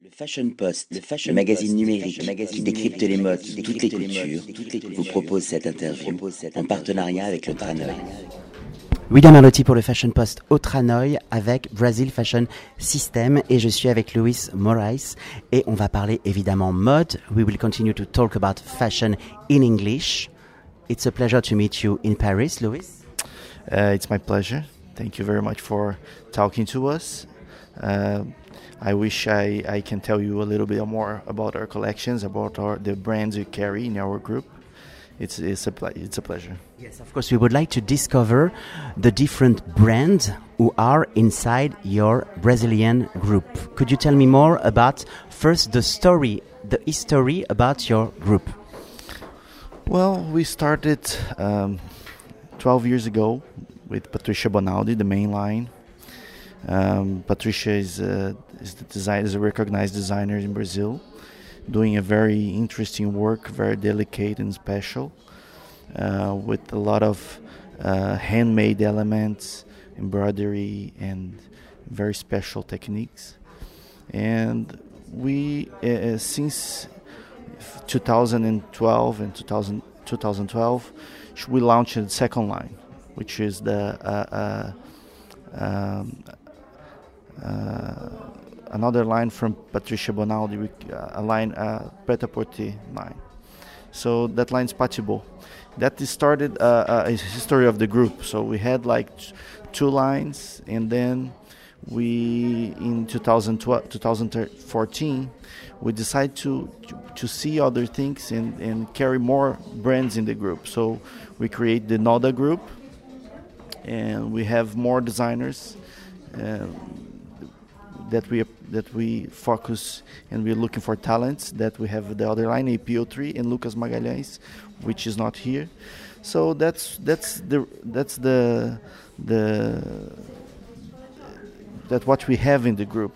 Le Fashion Post, le, fashion le magazine Post, numérique magazine qui décrypte les modes, toutes les cultures, toutes les vous propose cette interview en partenariat avec le Tranoï. William Arlotti pour le Fashion Post au Tranoï avec Brazil Fashion System et je suis avec Louis Moraes et on va parler évidemment mode. We will continue to talk about fashion in English. It's a pleasure to meet you in Paris, Louis. Uh, it's my pleasure. Thank you very much for talking to us. Uh, I wish I, I can tell you a little bit more about our collections, about our, the brands we carry in our group. It's, it's, a, it's a pleasure. Yes, of course, we would like to discover the different brands who are inside your Brazilian group. Could you tell me more about first the story, the history about your group? Well, we started um, 12 years ago with Patricia Bonaldi, the main line. Um, Patricia is, uh, is, the design, is a recognized designer in Brazil, doing a very interesting work, very delicate and special, uh, with a lot of uh, handmade elements, embroidery, and very special techniques. And we, uh, since 2012 and 2000, 2012, we launched the second line, which is the uh, uh, um, uh, another line from Patricia Bonaldi, uh, a line, uh, Pret-a-Porter line. So that line is Patbo. That started a history of the group. So we had like two lines, and then we in 2012, 2014 we decided to to see other things and, and carry more brands in the group so we create the noda group and we have more designers uh, that we that we focus and we're looking for talents that we have the other line APO3 and Lucas Magalhães which is not here. So that's that's the that's the the that what we have in the group.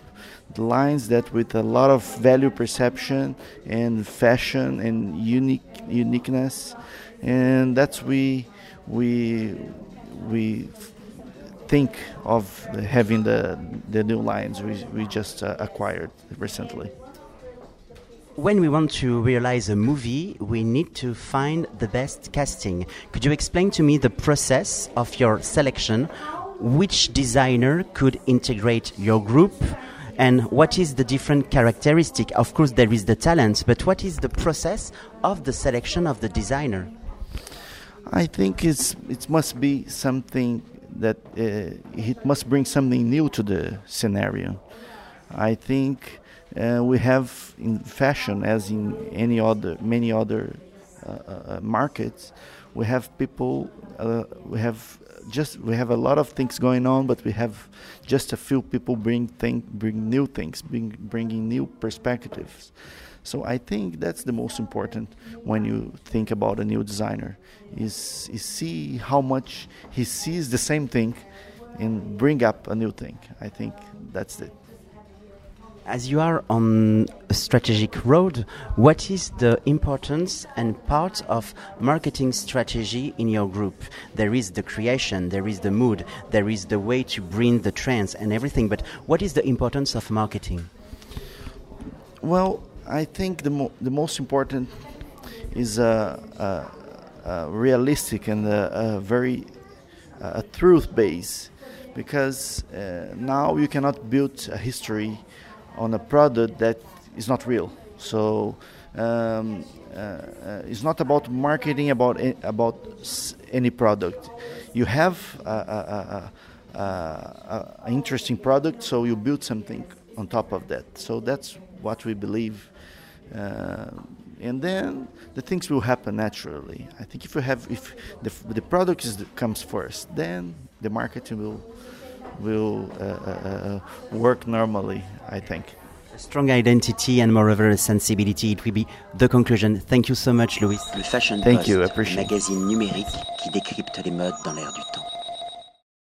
The lines that with a lot of value perception and fashion and unique uniqueness. And that's we we we think of having the, the new lines we, we just uh, acquired recently. When we want to realize a movie, we need to find the best casting. Could you explain to me the process of your selection? Which designer could integrate your group? And what is the different characteristic? Of course, there is the talent, but what is the process of the selection of the designer? I think it's it must be something that uh, it must bring something new to the scenario. I think uh, we have in fashion, as in any other many other uh, uh markets, we have people. Uh, we have just we have a lot of things going on, but we have just a few people bring thing, bring new things, bring bringing new perspectives. So I think that's the most important when you think about a new designer is, is see how much he sees the same thing and bring up a new thing. I think that's it. As you are on a strategic road, what is the importance and part of marketing strategy in your group? There is the creation, there is the mood, there is the way to bring the trends and everything, but what is the importance of marketing? Well, I think the, mo- the most important is a, a, a realistic and a, a very a truth base because uh, now you cannot build a history on a product that is not real. So um, uh, uh, it's not about marketing about about any product. You have an interesting product, so you build something on top of that. So that's what we believe. Uh, and then the things will happen naturally. I think if you have, if the, the product is, comes first, then the marketing will will uh, uh, uh, work normally. I think. A strong identity and moreover a sensibility. It will be the conclusion. Thank you so much, Louis. Le Fashion Thank Post, you. Appreciate. magazine numérique qui décrypte les modes dans l'air du temps.